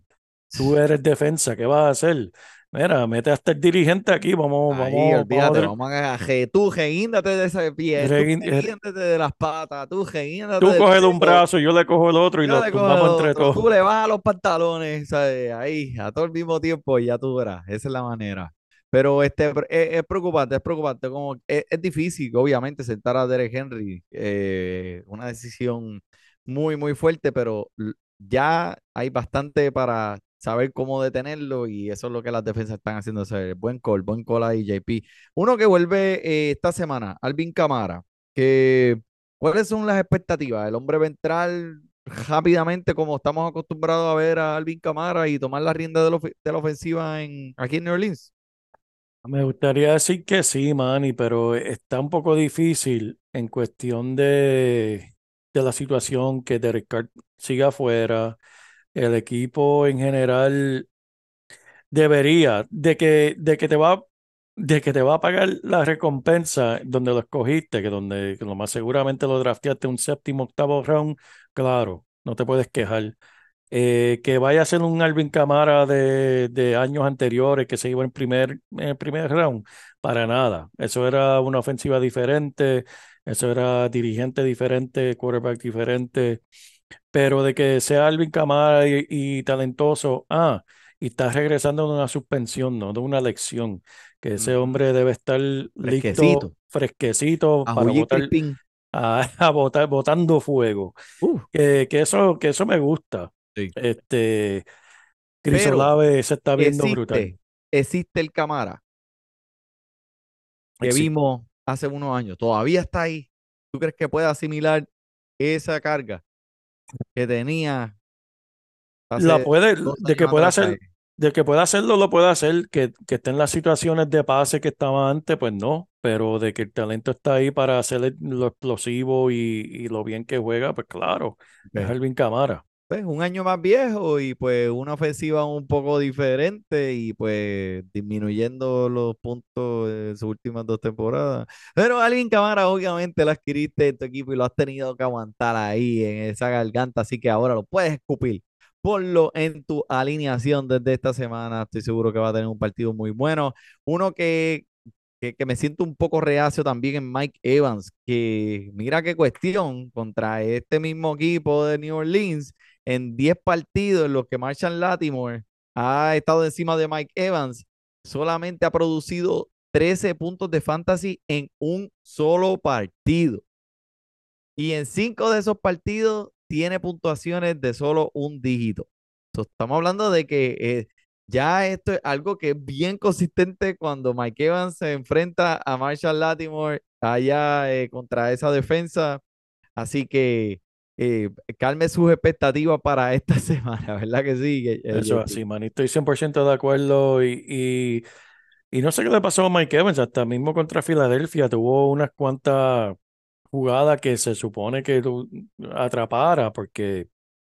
Tú eres defensa, ¿qué vas a hacer? Mira, mete hasta el dirigente aquí, vamos, Ahí, vamos, olvídate, vamos. vamos a tú reguíndate de ese pie, tú Reguín- reguíndate de las patas, tú reguíndate Tú coges un brazo, yo le cojo el otro y lo tumbamos entre todos. tú le bajas los pantalones, ¿sabes? Ahí, a todo el mismo tiempo, y ya tú verás, esa es la manera. Pero este, pre- es, es preocupante, es preocupante, como es, es difícil, obviamente, sentar a Derek Henry, eh, una decisión muy, muy fuerte, pero ya hay bastante para saber cómo detenerlo y eso es lo que las defensas están haciendo. Buen call, buen call ahí, JP. Uno que vuelve eh, esta semana, Alvin Camara, que ¿cuáles son las expectativas? El hombre va a entrar rápidamente como estamos acostumbrados a ver a Alvin Camara y tomar la rienda de de la ofensiva en, aquí en New Orleans. Me gustaría decir que sí, Manny, pero está un poco difícil en cuestión de, de la situación que Derek Carr siga afuera. El equipo en general debería, de que, de que te va, de que te va a pagar la recompensa donde lo escogiste, que donde lo más seguramente lo drafteaste un séptimo, octavo round, claro, no te puedes quejar. Eh, que vaya a ser un Alvin Camara de, de años anteriores que se iba en primer, en primer round, para nada. Eso era una ofensiva diferente, eso era dirigente diferente, quarterback diferente, pero de que sea Alvin Camara y, y talentoso, ah, y está regresando de una suspensión, no de una lección, que ese Ujú. hombre debe estar Fresquecito. listo, fresquecito A para Crispin. a, a botar, botando fuego. Uf, Que, que eso, que eso me gusta. sí. Este, Chris Pero Olave se está viendo brutal. existe, existe el Camara que Existe. vimos hace unos años. Todavía está ahí. ¿Tú crees que puede asimilar esa carga que tenía La puede, de que pueda hacer, de que pueda hacerlo, lo puede hacer. Que, que esté en las situaciones de pase que estaba antes, pues no. Pero de que el talento está ahí para hacer lo explosivo y, y lo bien que juega, pues claro, es. Alvin Camara. Pues, un año más viejo y pues una ofensiva un poco diferente y pues disminuyendo los puntos en sus últimas dos temporadas. Pero Alvin Camara obviamente lo adquiriste en tu equipo y lo has tenido que aguantar ahí en esa garganta, así que ahora lo puedes escupir. Ponlo en tu alineación desde esta semana. Estoy seguro que va a tener un partido muy bueno. Uno que, que, que me siento un poco reacio también en Mike Evans, que mira qué cuestión contra este mismo equipo de New Orleans en 10 partidos en los que Marshall Latimore ha estado encima de Mike Evans, solamente ha producido 13 puntos de fantasy en un solo partido. Y en cinco de esos partidos tiene puntuaciones de solo un dígito. So, estamos hablando de que eh, ya esto es algo que es bien consistente cuando Mike Evans se enfrenta a Marshall Latimore allá eh, contra esa defensa. Así que eh, calme sus expectativas para esta semana, ¿verdad que sí? eh, Eso es así, man. Estoy 100% de acuerdo. Y, y, y no sé qué le pasó a Mike Evans, hasta mismo contra Filadelfia tuvo unas cuantas jugadas que se supone que atrapara, porque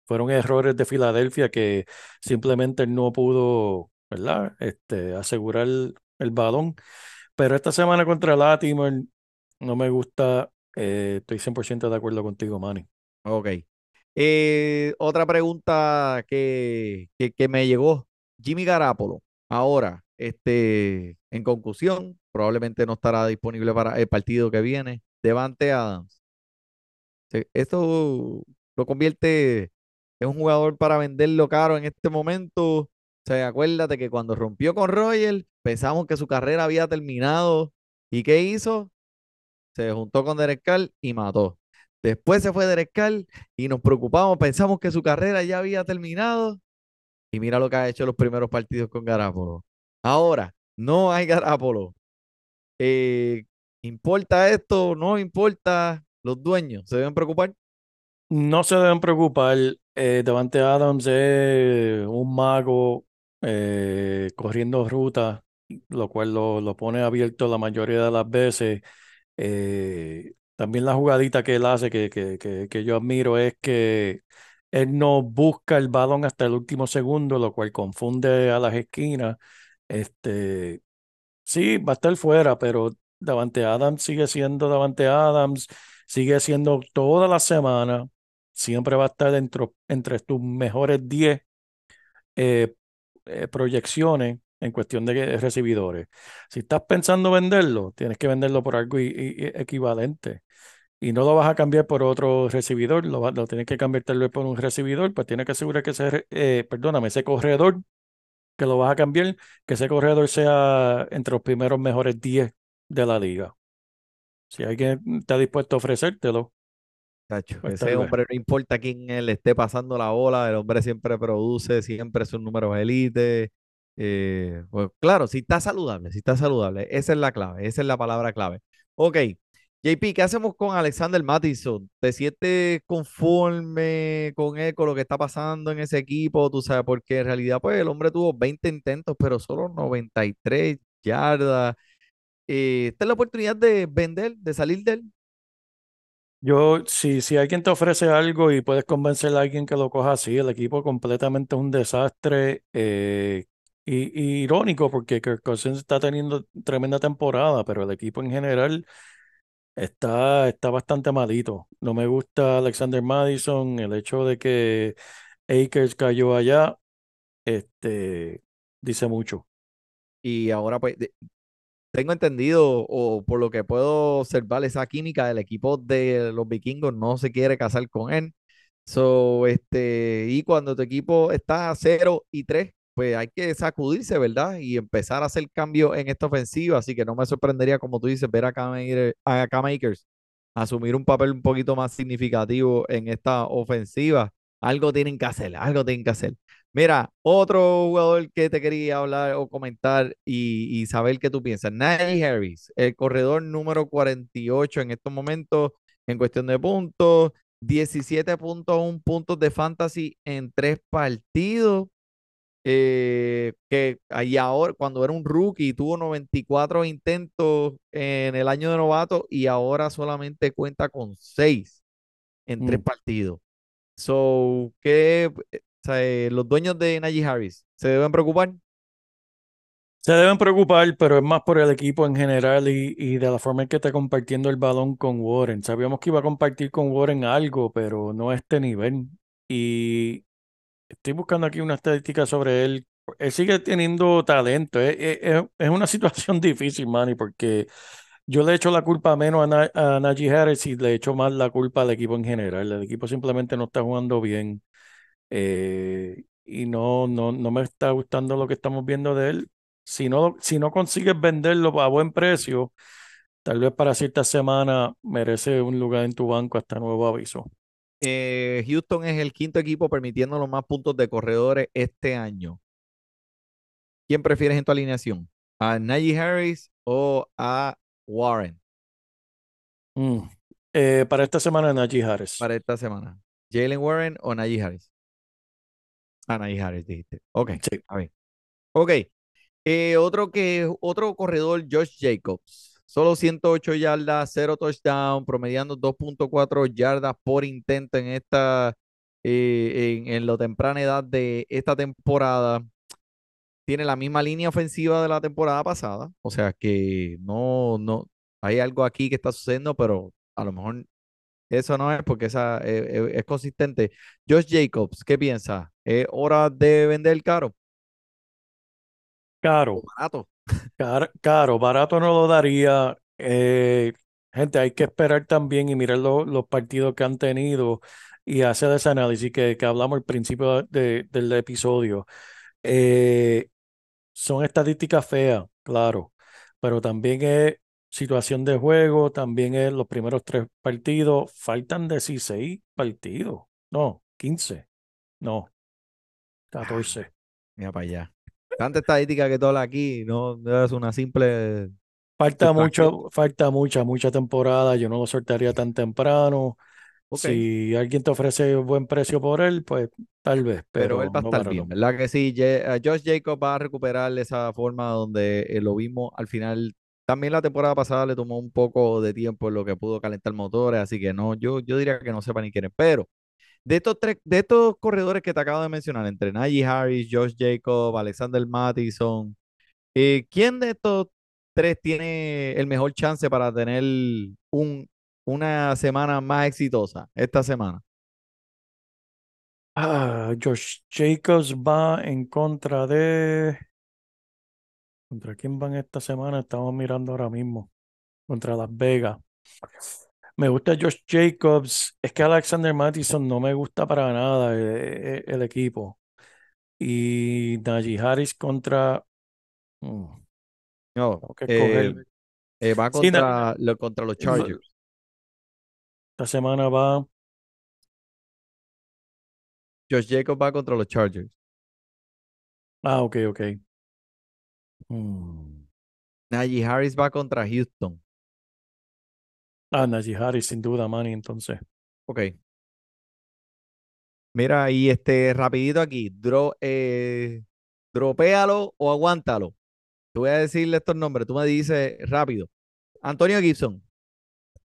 fueron errores de Filadelfia que simplemente no pudo, ¿verdad? Este, asegurar el, el balón. Pero esta semana contra Latimore no me gusta. eh, estoy 100% de acuerdo contigo, Manny. Ok. Eh, otra pregunta que, que, me llegó. Jimmy Garapolo, ahora, este, en conclusión, probablemente no estará disponible para el partido que viene. Devante Adams. Esto lo convierte en un jugador para venderlo caro en este momento. O sea, acuérdate que cuando rompió con Roger, pensamos que su carrera había terminado. ¿Y qué hizo? Se juntó con Derek Carr y mató. Después se fue Derek Carr y nos preocupamos, pensamos que su carrera ya había terminado. Y mira lo que ha hecho los primeros partidos con Garapolo. Ahora, no hay Garapolo. Eh, ¿importa esto? ¿No importa? Los dueños se deben preocupar. No se deben preocupar. Eh, Davante Adams es un mago eh, corriendo ruta, lo cual lo, lo pone abierto la mayoría de las veces. Eh, también la jugadita que él hace, que, que, que, que yo admiro, es que él no busca el balón hasta el último segundo, lo cual confunde a las esquinas. Este, sí, va a estar fuera, pero Davante Adams sigue siendo Davante Adams, sigue siendo toda la semana, siempre va a estar dentro, entre tus mejores 10 eh, eh, proyecciones en cuestión de recibidores. Si estás pensando venderlo, tienes que venderlo por algo equivalente y no lo vas a cambiar por otro recibidor, lo, lo tienes que cambiar tal vez por un recibidor, pues tienes que asegurar que ese, eh, perdóname, ese corredor que lo vas a cambiar, que ese corredor sea entre los primeros mejores 10 de la liga. Si alguien está dispuesto a ofrecértelo, Tacho, Pues ese hombre no importa quién él esté pasando la bola, el hombre siempre produce, siempre sus números elite. Eh, pues claro, si está saludable, si está saludable, esa es la clave, esa es la palabra clave. Ok, JP, ¿qué hacemos con Alexander Mattison? ¿Te sientes conforme con él, con lo que está pasando en ese equipo? Tú sabes, porque en realidad, pues el hombre tuvo 20 intentos, pero solo 93 yardas. Eh, esta es la oportunidad de vender, de salir de él. Yo, si, si alguien te ofrece algo y puedes convencer a alguien que lo coja así, el equipo completamente es un desastre. eh, y, irónico porque Kirk Cousins está teniendo tremenda temporada, pero el equipo en general está, está bastante malito. No me gusta Alexander Madison, el hecho de que Akers cayó allá, este, dice mucho. Y ahora, pues, tengo entendido, o por lo que puedo observar, esa química del equipo de los vikingos no se quiere casar con él. So, este, y cuando tu equipo está a 0 y 3, pues hay que sacudirse, ¿verdad? Y empezar a hacer cambios en esta ofensiva. Así que no me sorprendería, como tú dices, ver a Cam, a Cam Akers asumir un papel un poquito más significativo en esta ofensiva. Algo tienen que hacer, algo tienen que hacer. Mira, otro jugador que te quería hablar o comentar y, y saber qué tú piensas. Najee Harris, el corredor número 48 en estos momentos en cuestión de puntos, 17.1 puntos de fantasy en tres partidos. Eh, que ahí ahora, cuando era un rookie, tuvo 94 intentos en el año de novato y ahora solamente cuenta con 6 en tres Mm. partidos. So, ¿qué, o sea, eh, los dueños de Najee Harris se deben preocupar? Se deben preocupar, pero es más por el equipo en general y, y de la forma en que está compartiendo el balón con Warren. Sabíamos que iba a compartir con Warren algo, pero no a este nivel. Y estoy buscando aquí una estadística sobre él. Él sigue teniendo talento. Es, es- es- es una situación difícil, Manny, porque yo le echo la culpa menos a, Na- a Najee Harris y le echo más la culpa al equipo en general. El equipo simplemente no está jugando bien. eh, y no, no, no me está gustando lo que estamos viendo de él. Si no, si no consigues venderlo a buen precio, tal vez para cierta semana merece un lugar en tu banco hasta nuevo aviso. Eh, Houston es el quinto equipo permitiendo los más puntos de corredores este año. ¿Quién prefieres en tu alineación? ¿A Najee Harris o a Warren Mm. Eh, para esta semana, Najee Harris. para esta semana? ¿Jalen Warren o Najee Harris? A Najee Harris dijiste. Ok, Sí. a ver. Ok. Eh, otro que otro corredor, Josh Jacobs. Solo 108 yardas, 0 touchdown, promediando 2.4 yardas por intento en esta eh, en, en la temprana edad de esta temporada. Tiene la misma línea ofensiva de la temporada pasada. O sea que no, no, hay algo aquí que está sucediendo, pero a lo mejor eso no es porque esa eh, eh, es consistente. Josh Jacobs, ¿qué piensa? ¿Es hora de vender caro Caro. o barato? Car- Caro, barato no lo daría. Eh, gente, hay que esperar también y mirar lo- los partidos que han tenido y hacer ese análisis que, que hablamos al principio de- del episodio. Eh, son estadísticas feas, claro, pero también es situación de juego, también es los primeros tres partidos. Faltan 16 partidos, no, 15, no, 14. Mira para allá. Tanta estadística que hablas aquí, no, no es una simple. Falta mucho, falta mucha, mucha temporada. Yo no lo soltaría tan temprano. Ok. Si alguien te ofrece buen precio por él, pues tal vez, Pero pero él va a no estar barato. bien, ¿verdad que sí? Eh, Josh Jacobs va a recuperar esa forma donde eh, lo vimos al final. También la temporada pasada le tomó un poco de tiempo en lo que pudo calentar motores, así que no, yo, yo diría que no sepa ni quieren. Pero de estos tres, de estos corredores que te acabo de mencionar, entre Najee Harris, Josh Jacobs, Alexander Mattison, eh, ¿quién de estos tres tiene el mejor chance para tener un, una semana más exitosa esta semana? Ah, Josh Jacobs va en contra de. ¿Contra quién van esta semana? Estamos mirando ahora mismo. Contra Las Vegas. Me gusta Josh Jacobs. Es que Alexander Mattison no me gusta para nada el, el- el equipo. Y Najee Harris contra. Mm, No, que eh, eh, va Sí, contra, lo- contra los Chargers. Esta semana va. Josh Jacobs va contra los Chargers. Ah, ok, ok. Mm. Najee Harris va contra Houston. Ah, Najee Harris, sin duda, Manny, entonces. Ok. Mira, y este, rapidito aquí, dro, eh, dropéalo o aguántalo. Te voy a decirle estos nombres, tú me dices rápido. Antonio Gibson.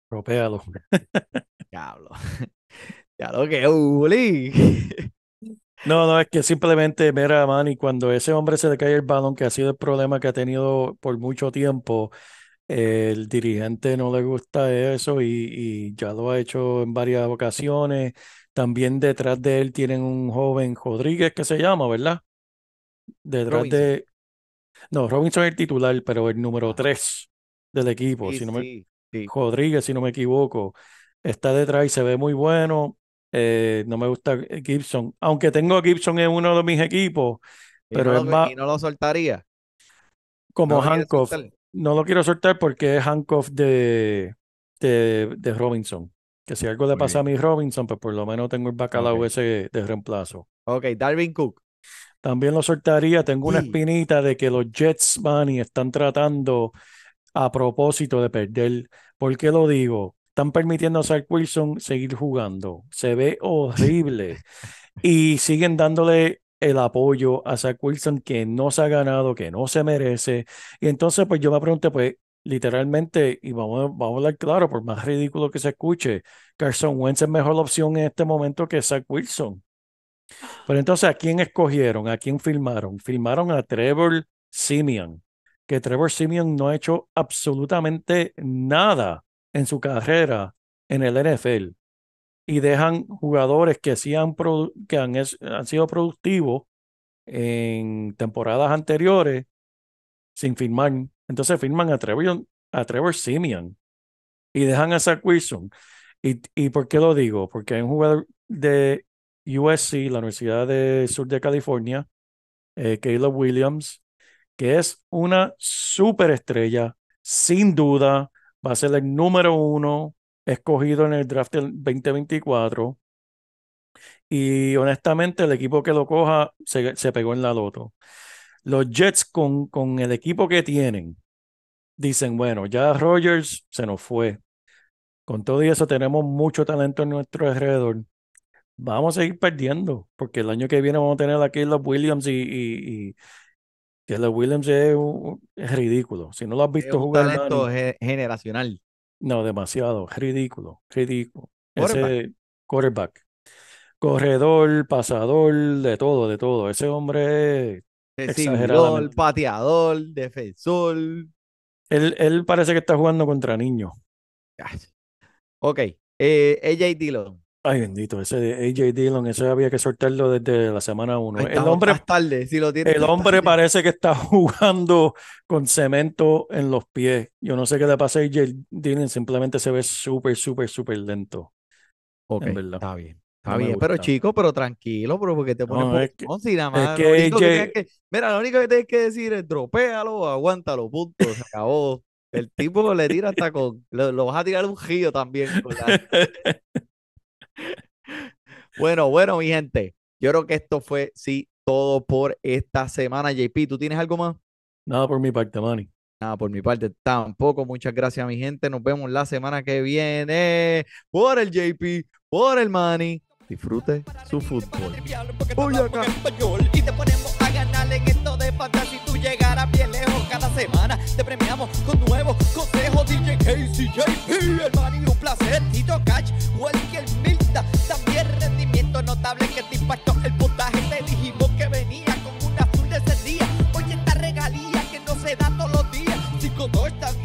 Propéalo. Diablo. Diablo, que uli. No, no, es que simplemente, mira, Manny, cuando ese hombre se le cae el balón, que ha sido el problema que ha tenido por mucho tiempo, el dirigente no le gusta eso y, y ya lo ha hecho en varias ocasiones. También detrás de él tienen un joven Rodríguez que se llama, ¿verdad? Detrás Robinson. de... No, Robinson es el titular, pero el número 3 del equipo, Sí, si no me... sí, sí. Rodríguez, si no me equivoco, está detrás y se ve muy bueno. Eh, no me gusta Gibson, aunque tengo a Gibson en uno de mis equipos, Y pero no es lo, más y no lo soltaría. como no soltar. No lo quiero soltar porque es handcuff de, de, de Robinson. Que si algo le pasa a mi Robinson, pues por lo menos tengo el bacalao Ok. ese de reemplazo. Ok, Darwin Cook. También lo soltaría. Tengo una espinita de que los Jets, Manny, están tratando a propósito de perder. ¿Por qué lo digo? Están permitiendo a Zach Wilson seguir jugando. Se ve horrible. Y siguen dándole el apoyo a Zach Wilson que no se ha ganado, que no se merece. Y entonces, pues yo me pregunté, pues literalmente, y vamos, vamos a hablar claro, por más ridículo que se escuche, Carson Wentz es mejor opción en este momento que Zach Wilson. Pero entonces, ¿a quién escogieron? ¿A quién filmaron? Filmaron a Trevor Simeon, que Trevor Simeon no ha hecho absolutamente nada en su carrera en el NFL. Y dejan jugadores que, sí han, que han, han sido productivos en temporadas anteriores sin firmar. Entonces firman a Trevor, a Trevor Simeon y dejan a Zach Wilson. ¿Y, ¿Y por qué lo digo? Porque hay un jugador de USC, la Universidad del Sur de California, eh, Caleb Williams, que es una superestrella, sin duda, va a ser el número uno escogido en el draft del 2024. Y honestamente, el equipo que lo coja se, se pegó en la loto. Los Jets, con, con el equipo que tienen, dicen: Bueno, ya Rogers se nos fue. Con todo y eso, tenemos mucho talento en nuestro alrededor. Vamos a seguir perdiendo, porque el año que viene vamos a tener a Caleb Williams y, y, y Caleb Williams es, ridículo. Si no lo has Es visto un jugar, talento generacional. No, demasiado, ridículo, ridículo. Quarterback. Ese quarterback, corredor, pasador, de todo, de todo. Ese hombre, Exageradamente. pateador, defensor. él, él parece que está jugando contra niños. Ok, eh, AJ Dillon. Ay, bendito, ese de AJ Dillon, ese había que soltarlo desde la semana uno. El Estamos hombre, tarde, si lo tienes el hombre tarde. parece que está jugando con cemento en los pies. Yo no sé qué le pasa a AJ Dillon, simplemente se ve súper, súper, súper lento. Ok, está bien. Está No bien, pero chico, pero tranquilo, pero porque te pones No, es que- bocón si nada más. que lo único que AJ tienes que- mira, lo único que tienes que decir es dropéalo aguántalo, punto, se acabó. El tipo le tira hasta con, lo, lo vas a tirar un giro también. con la- Bueno, bueno, mi gente, yo creo que esto fue, sí, todo por esta semana. JP, ¿tú tienes algo más? Nada por mi parte, Manny. Nada, por mi parte tampoco. Muchas gracias, mi gente. Nos vemos la semana que viene. Por el JP, por el Manny. Disfrute su fútbol. Voy acá. y te ponemos a ganar en esto de fantasy. Tú llegarás bien lejos cada semana. Te premiamos con nuevos consejos. DJ Casey, JP, el Manny, un placer. Tito Cash, Welker Milta. También rendimiento notable que te impactó el puntaje. Te dijimos que venía con una azul de ese día. Oye, esta regalía que no se da todos los días. Cinco touchdowns